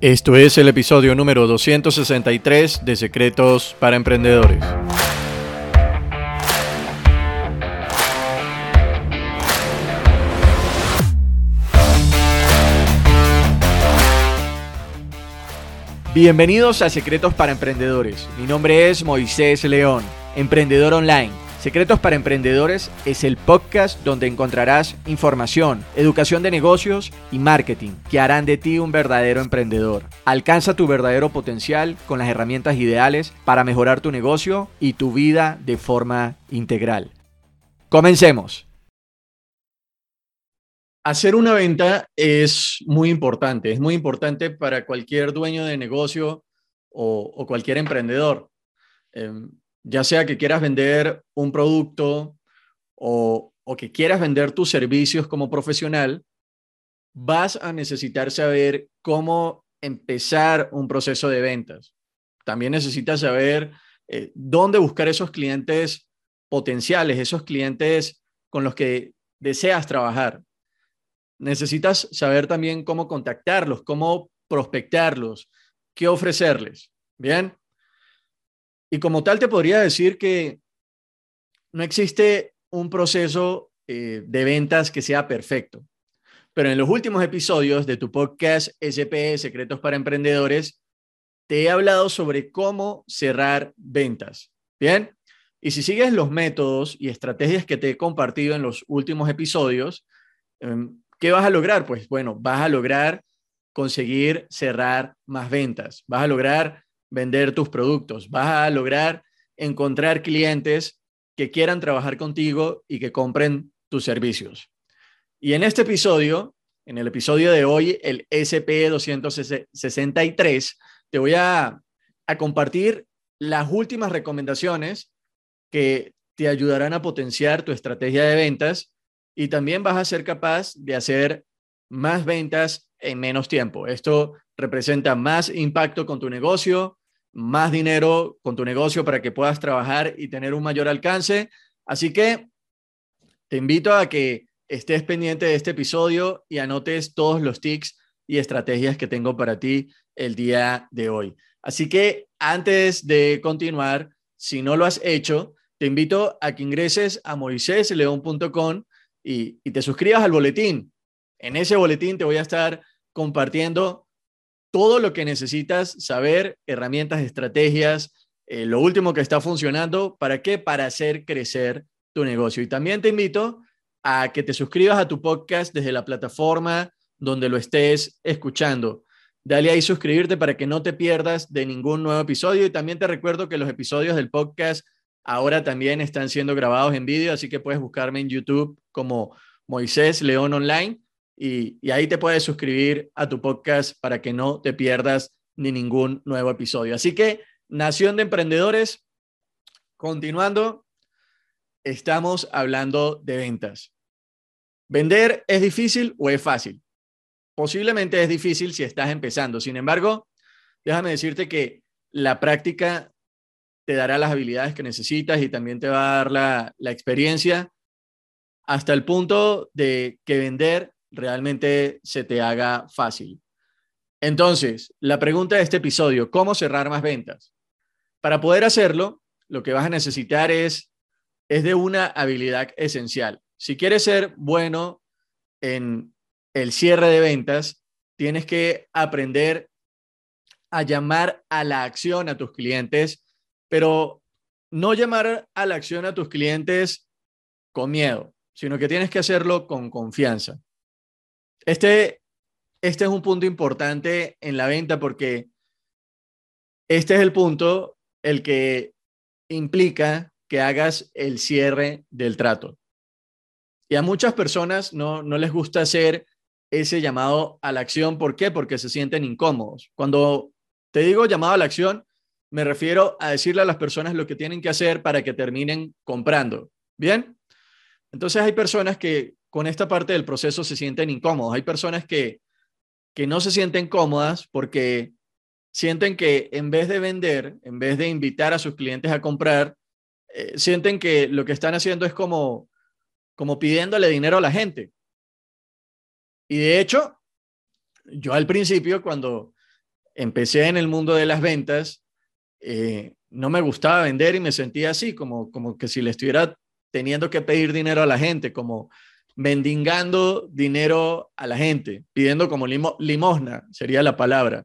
Esto es el episodio número 263 de Secretos para Emprendedores. Bienvenidos a Secretos para Emprendedores. Mi nombre es Moisés León, emprendedor online. Secretos para Emprendedores es el podcast donde encontrarás información, educación de negocios y marketing que harán de ti un verdadero emprendedor. Alcanza tu verdadero potencial con las herramientas ideales para mejorar tu negocio y tu vida de forma integral. Comencemos. Hacer una venta es muy importante, es muy importante para cualquier dueño de negocio o, cualquier emprendedor. Em, ya sea que quieras vender un producto o, o que quieras vender tus servicios como profesional, vas a necesitar saber cómo empezar un proceso de ventas. También necesitas saber eh, dónde buscar esos clientes potenciales, esos clientes con los que deseas trabajar necesitas saber también cómo contactarlos, cómo prospectarlos, qué ofrecerles. Bien. Y como tal te podría decir que no existe un proceso eh, de ventas que sea perfecto. Pero en los últimos episodios de tu podcast SP Secretos para Emprendedores, te he hablado sobre cómo cerrar ventas. Bien. Y si sigues los métodos y estrategias que te he compartido en los últimos episodios, em, ¿Qué vas a lograr? Pues bueno, vas a lograr conseguir cerrar más ventas, vas a lograr vender tus productos, vas a lograr encontrar clientes que quieran trabajar contigo y que compren tus servicios. Y en este episodio, en el episodio de hoy, el SP263, te voy a, a compartir las últimas recomendaciones que te ayudarán a potenciar tu estrategia de ventas y también vas a ser capaz de hacer más ventas en menos tiempo. Esto representa más impacto con tu negocio, más dinero con tu negocio para que puedas trabajar y tener un mayor alcance. Así que te invito a que estés pendiente de este episodio y anotes todos los tics y estrategias que tengo para ti el día de hoy. Así que antes de continuar, si no lo has hecho, te invito a que ingreses a moisésleón.com y, te suscribas al boletín. En ese boletín te voy a estar compartiendo todo lo que necesitas saber, herramientas, estrategias, eh, lo último que está funcionando, ¿para qué? Para hacer crecer tu negocio. Y también te invito a que te suscribas a tu podcast desde la plataforma donde lo estés escuchando. Dale ahí suscribirte para que no te pierdas de ningún nuevo episodio. Y también te recuerdo que los episodios del podcast Ahora también están siendo grabados en vídeo, así que puedes buscarme en YouTube como Moisés León Online y, ahí te puedes suscribir a tu podcast para que no te pierdas ni ningún nuevo episodio. Así que, Nación de Emprendedores, continuando, estamos hablando de ventas. ¿Vender es difícil o es fácil? Posiblemente es difícil si estás empezando. Sin embargo, déjame decirte que la práctica te dará las habilidades que necesitas y también te va a dar la, la experiencia hasta el punto de que vender realmente se te haga fácil. Entonces, la pregunta de este episodio, ¿cómo cerrar más ventas? Para poder hacerlo, lo que vas a necesitar es, es de una habilidad esencial. Si quieres ser bueno en el cierre de ventas, tienes que aprender a llamar a la acción a tus clientes pero no llamar a la acción a tus clientes con miedo, sino que tienes que hacerlo con confianza. Este, este es un punto importante en la venta porque este es el punto el que implica que hagas el cierre del trato. Y a muchas personas no, no les gusta hacer ese llamado a la acción. ¿Por qué? Porque se sienten incómodos. Cuando te digo llamado a la acción, me refiero a decirle a las personas lo que tienen que hacer para que terminen comprando. ¿Bien? Entonces hay personas que con esta parte del proceso se sienten incómodos. Hay personas que, que no se sienten cómodas porque sienten que en vez de vender, en vez de invitar a sus clientes a comprar, eh, sienten que lo que están haciendo es como, como pidiéndole dinero a la gente. Y de hecho, yo al principio, cuando empecé en el mundo de las ventas, eh, no me gustaba vender y me sentía así, como, como que si le estuviera teniendo que pedir dinero a la gente, como mendigando dinero a la gente, pidiendo como limosna, sería la palabra.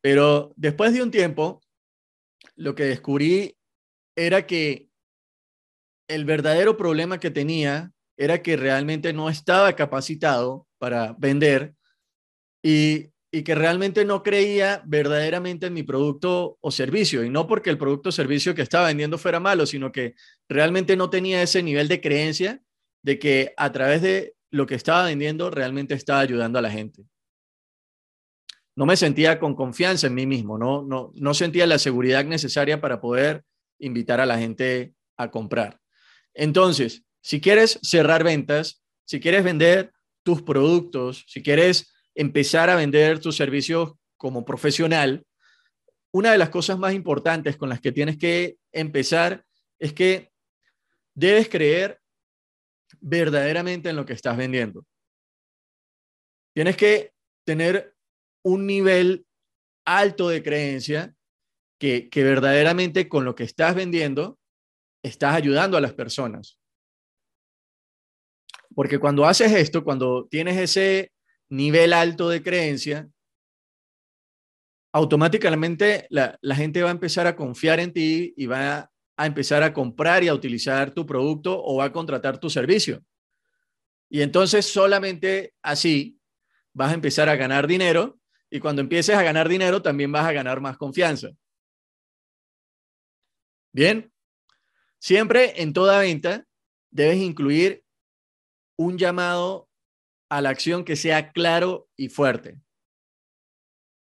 Pero después de un tiempo, lo que descubrí era que el verdadero problema que tenía era que realmente no estaba capacitado para vender y, y, que realmente no creía verdaderamente en mi producto o servicio. Y no porque el producto o servicio que estaba vendiendo fuera malo, sino que realmente no tenía ese nivel de creencia de que a través de lo que estaba vendiendo realmente estaba ayudando a la gente no me sentía con confianza en mí mismo, no, no, no sentía la seguridad necesaria para poder invitar a la gente a comprar. Entonces, si quieres cerrar ventas, si quieres vender tus productos, si quieres empezar a vender tus servicios como profesional, una de las cosas más importantes con las que tienes que empezar es que debes creer verdaderamente en lo que estás vendiendo. Tienes que tener un nivel alto de creencia que, verdaderamente con lo que estás vendiendo estás ayudando a las personas. Porque cuando haces esto, cuando tienes ese nivel alto de creencia, automáticamente la, la, gente va a empezar a confiar en ti y va a empezar a comprar y a utilizar tu producto o a contratar tu servicio. Y entonces solamente así vas a empezar a ganar dinero y cuando empieces a ganar dinero, también vas a ganar más confianza. Bien, siempre en toda venta debes incluir un llamado a la acción que sea claro y fuerte.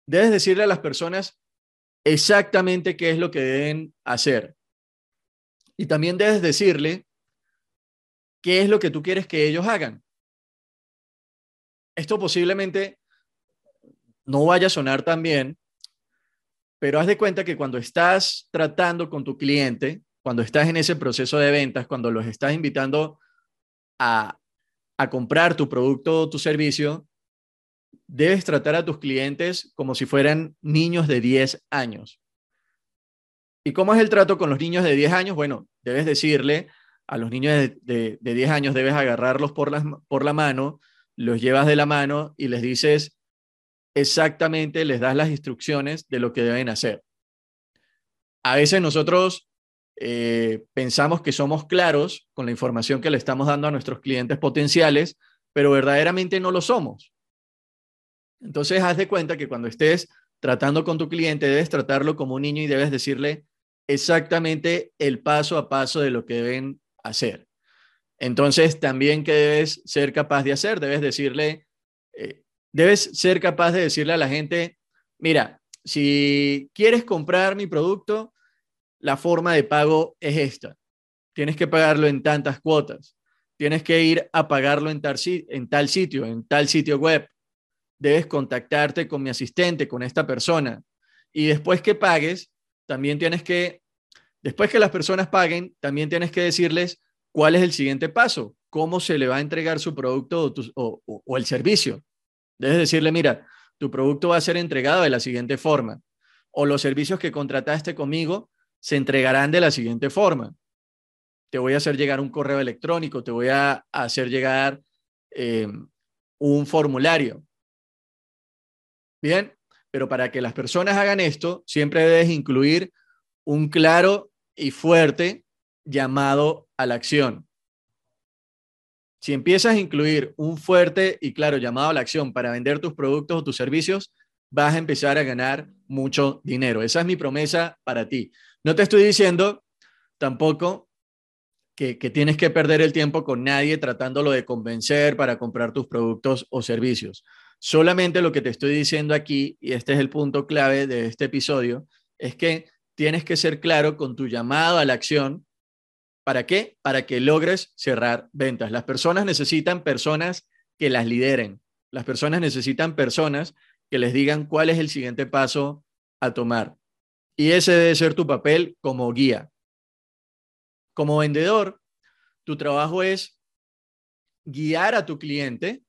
Debes decirle a las personas exactamente qué es lo que deben hacer. Y también debes decirle qué es lo que tú quieres que ellos hagan. Esto posiblemente no vaya a sonar tan bien, pero haz de cuenta que cuando estás tratando con tu cliente, cuando estás en ese proceso de ventas, cuando los estás invitando a, a comprar tu producto o tu servicio, debes tratar a tus clientes como si fueran niños de 10 años. ¿Y cómo es el trato con los niños de 10 años? Bueno, debes decirle a los niños de, de, 10 años, debes agarrarlos por, las, por la mano, los llevas de la mano y les dices, exactamente les das las instrucciones de lo que deben hacer. A veces nosotros eh, pensamos que somos claros con la información que le estamos dando a nuestros clientes potenciales, pero verdaderamente no lo somos. Entonces, haz de cuenta que cuando estés tratando con tu cliente, debes tratarlo como un niño y debes decirle exactamente el paso a paso de lo que deben hacer. Entonces, también que debes ser capaz de hacer, debes decirle, eh, debes ser capaz de decirle a la gente, mira, si quieres comprar mi producto, la forma de pago es esta. Tienes que pagarlo en tantas cuotas. Tienes que ir a pagarlo en tal, en tal sitio, en tal sitio web. Debes contactarte con mi asistente, con esta persona. Y después que pagues, también tienes que, después que las personas paguen, también tienes que decirles cuál es el siguiente paso, cómo se le va a entregar su producto o, el servicio. Debes decirle, mira, tu producto va a ser entregado de la siguiente forma, o los servicios que contrataste conmigo se entregarán de la siguiente forma. Te voy a hacer llegar un correo electrónico, te voy a hacer llegar eh, un formulario. Bien, pero para que las personas hagan esto, siempre debes incluir un claro y fuerte llamado a la acción. Si empiezas a incluir un fuerte y claro llamado a la acción para vender tus productos o tus servicios, vas a empezar a ganar mucho dinero. Esa es mi promesa para ti. No te estoy diciendo tampoco que, que, tienes que perder el tiempo con nadie tratándolo de convencer para comprar tus productos o servicios. Solamente lo que te estoy diciendo aquí, y este es el punto clave de este episodio, es que tienes que ser claro con tu llamado a la acción. ¿Para qué? Para que logres cerrar ventas. Las personas necesitan personas que las lideren. Las personas necesitan personas que les digan cuál es el siguiente paso a tomar. Y ese debe ser tu papel como guía. Como vendedor, tu trabajo es guiar a tu cliente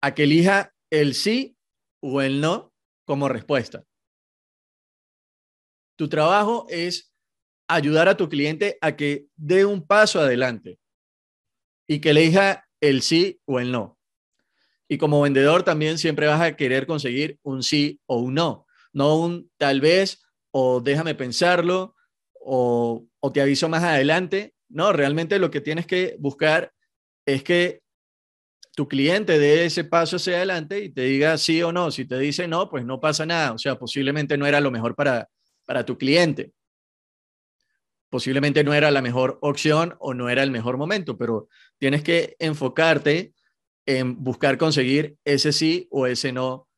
a que elija el sí o el no como respuesta. Tu trabajo es ayudar a tu cliente a que dé un paso adelante y que elija el sí o el no. Y como vendedor también siempre vas a querer conseguir un sí o un no, no un tal vez o déjame pensarlo o, o te aviso más adelante. No, realmente lo que tienes que buscar es que tu cliente dé ese paso hacia adelante y te diga sí o no. Si te dice no, pues no pasa nada. O sea, posiblemente no era lo mejor para, para tu cliente. Posiblemente no era la mejor opción o no era el mejor momento, pero tienes que enfocarte en buscar conseguir ese sí o ese no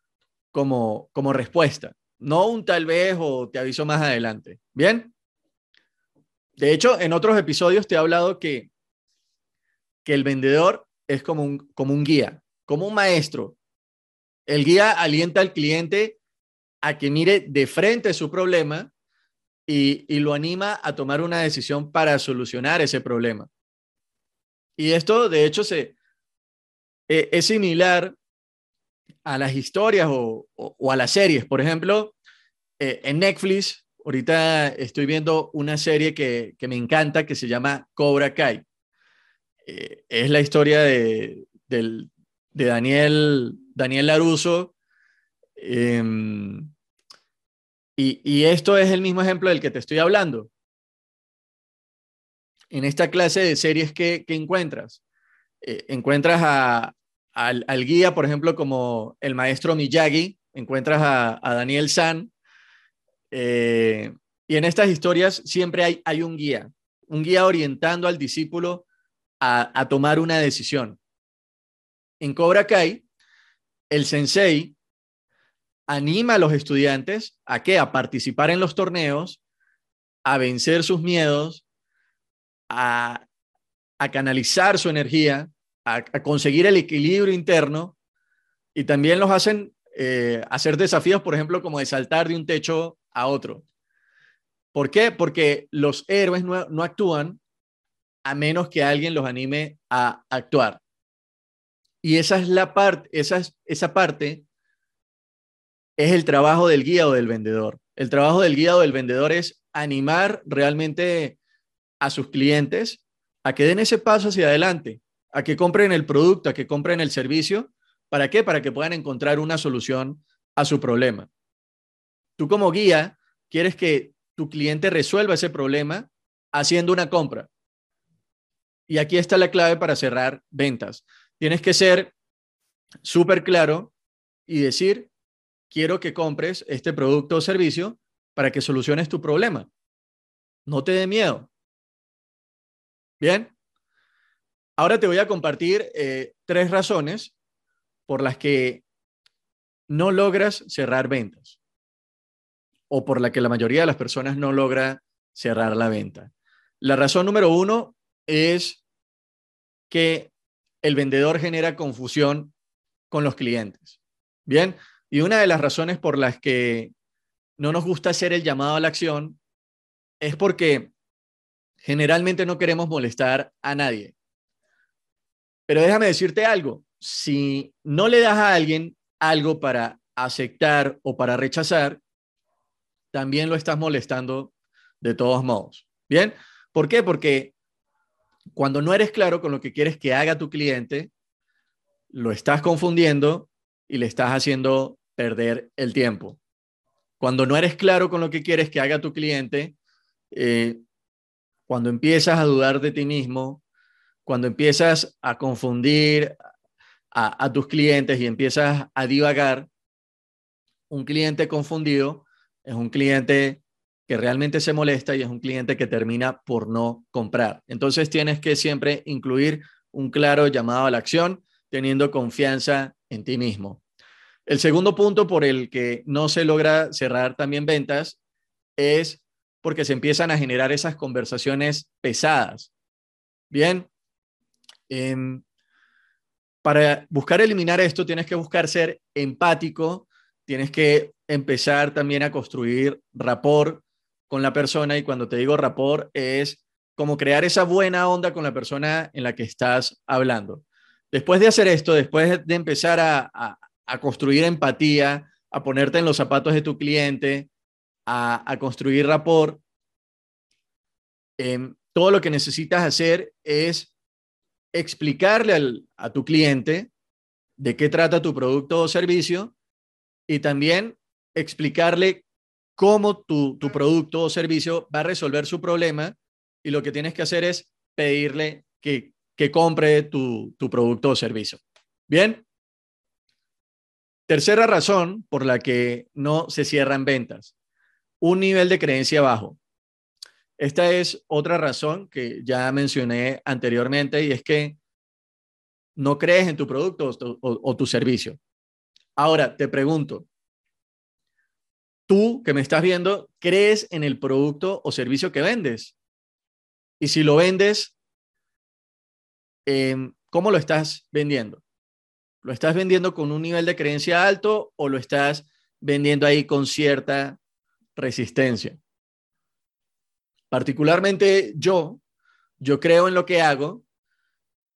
como, como respuesta. No un tal vez o te aviso más adelante. ¿Bien? De hecho, en otros episodios te he hablado que, que el vendedor es como un, como un guía, como un maestro. El guía alienta al cliente a que mire de frente su problema y, lo anima a tomar una decisión para solucionar ese problema. Y esto, de hecho, se, e, es similar a las historias o, a las series. Por ejemplo, eh, en Netflix, ahorita estoy viendo una serie que, me encanta que se llama Cobra Kai. Eh, es la historia de, de Daniel, Daniel Laruso, Em, y, esto es el mismo ejemplo del que te estoy hablando. En esta clase de series que, encuentras, eh, encuentras al, guía, por ejemplo, como el maestro Miyagi, encuentras a, Daniel San, eh, y en estas historias siempre hay, hay, un guía, un guía orientando al discípulo a, a tomar una decisión. En Cobra Kai, el sensei anima a los estudiantes a qué? A participar en los torneos, a vencer sus miedos, a, canalizar su energía, a, conseguir el equilibrio interno y también los hacen eh, hacer desafíos, por ejemplo, como de saltar de un techo a otro. ¿Por qué? Porque los héroes no, actúan a menos que alguien los anime a actuar. Y esa es la parte, esa, esa parte es el trabajo del guía o del vendedor. El trabajo del guía o del vendedor es animar realmente a sus clientes a que den ese paso hacia adelante, a que compren el producto, a que compren el servicio. ¿Para qué? Para que puedan encontrar una solución a su problema. Tú como guía quieres que tu cliente resuelva ese problema haciendo una compra. Y aquí está la clave para cerrar ventas. Tienes que ser súper claro y decir quiero que compres este producto o servicio para que soluciones tu problema. No te dé miedo. Bien. Ahora te voy a compartir eh, tres razones por las que no logras cerrar ventas o por la que la mayoría de las personas no logra cerrar la venta. La razón número uno es que el vendedor genera confusión con los clientes. Bien, y una de las razones por las que no nos gusta hacer el llamado a la acción es porque generalmente no queremos molestar a nadie. Pero déjame decirte algo, si no le das a alguien algo para aceptar o para rechazar, también lo estás molestando de todos modos. ¿Bien? ¿Por qué? Porque cuando no eres claro con lo que quieres que haga tu cliente, lo estás confundiendo y le estás haciendo perder el tiempo. Cuando no eres claro con lo que quieres que haga tu cliente, eh, cuando empiezas a dudar de ti mismo, cuando empiezas a confundir a, a tus clientes y empiezas a divagar, un cliente confundido es un cliente que realmente se molesta y es un cliente que termina por no comprar. Entonces tienes que siempre incluir un claro llamado a la acción, teniendo confianza en ti mismo. El segundo punto por el que no se logra cerrar también ventas es porque se empiezan a generar esas conversaciones pesadas. Bien, em, para buscar eliminar esto tienes que buscar ser empático, tienes que empezar también a construir rapport con la persona y cuando te digo rapport es como crear esa buena onda con la persona en la que estás hablando. Después de hacer esto, después de empezar a, construir empatía, a ponerte en los zapatos de tu cliente, a, construir rapport, em, todo lo que necesitas hacer es explicarle a tu cliente de qué trata tu producto o servicio y también explicarle cómo tu, producto o servicio va a resolver su problema y lo que tienes que hacer es pedirle que, que compre tu, tu producto o servicio. Bien. Tercera razón por la que no se cierran ventas. Un nivel de creencia bajo. Esta es otra razón que ya mencioné anteriormente y es que no crees en tu producto o, tu servicio. Ahora, te pregunto, tú que me estás viendo, ¿crees en el producto o servicio que vendes? Y si lo vendes, em, ¿cómo lo estás vendiendo? ¿Lo estás vendiendo con un nivel de creencia alto o lo estás vendiendo ahí con cierta resistencia? Particularmente yo, yo creo en lo que hago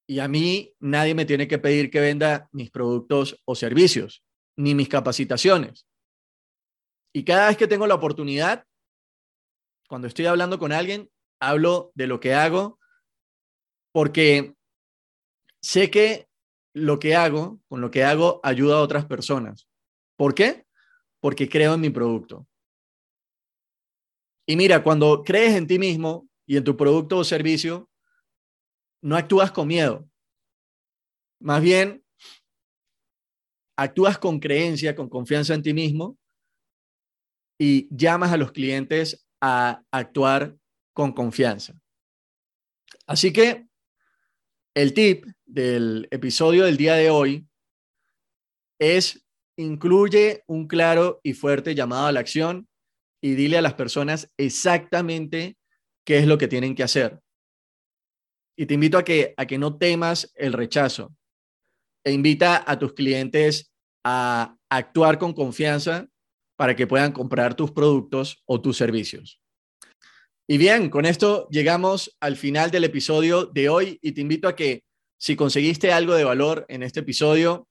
y a mí nadie me tiene que pedir que venda mis productos o servicios, ni mis capacitaciones. Y cada vez que tengo la oportunidad, cuando estoy hablando con alguien, hablo de lo que hago porque sé que lo que hago, con lo que hago, ayuda a otras personas. ¿Por qué? Porque creo en mi producto. Y mira, cuando crees en ti mismo y en tu producto o servicio, no actúas con miedo. Más bien, actúas con creencia, con confianza en ti mismo y llamas a los clientes a actuar con confianza. Así que el tip del episodio del día de hoy es incluye un claro y fuerte llamado a la acción y dile a las personas exactamente qué es lo que tienen que hacer. Y te invito a que, a que no temas el rechazo. E invita a tus clientes a actuar con confianza para que puedan comprar tus productos o tus servicios. Y bien, con esto llegamos al final del episodio de hoy y te invito a que si conseguiste algo de valor en este episodio,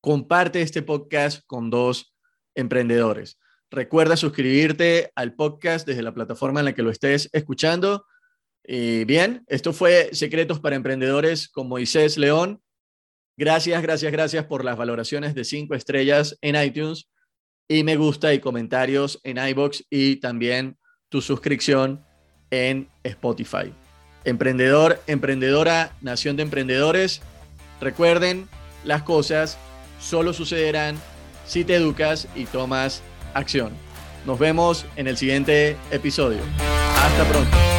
comparte este podcast con dos emprendedores. Recuerda suscribirte al podcast desde la plataforma en la que lo estés escuchando. Y bien, esto fue Secretos para Emprendedores con Moisés León. Gracias, gracias, gracias por las valoraciones de cinco estrellas en iTunes y me gusta y comentarios en iBox y también tu suscripción en Spotify. Emprendedor, emprendedora, nación de emprendedores. Recuerden, las cosas solo sucederán si te educas y tomas acción. Nos vemos en el siguiente episodio. Hasta pronto.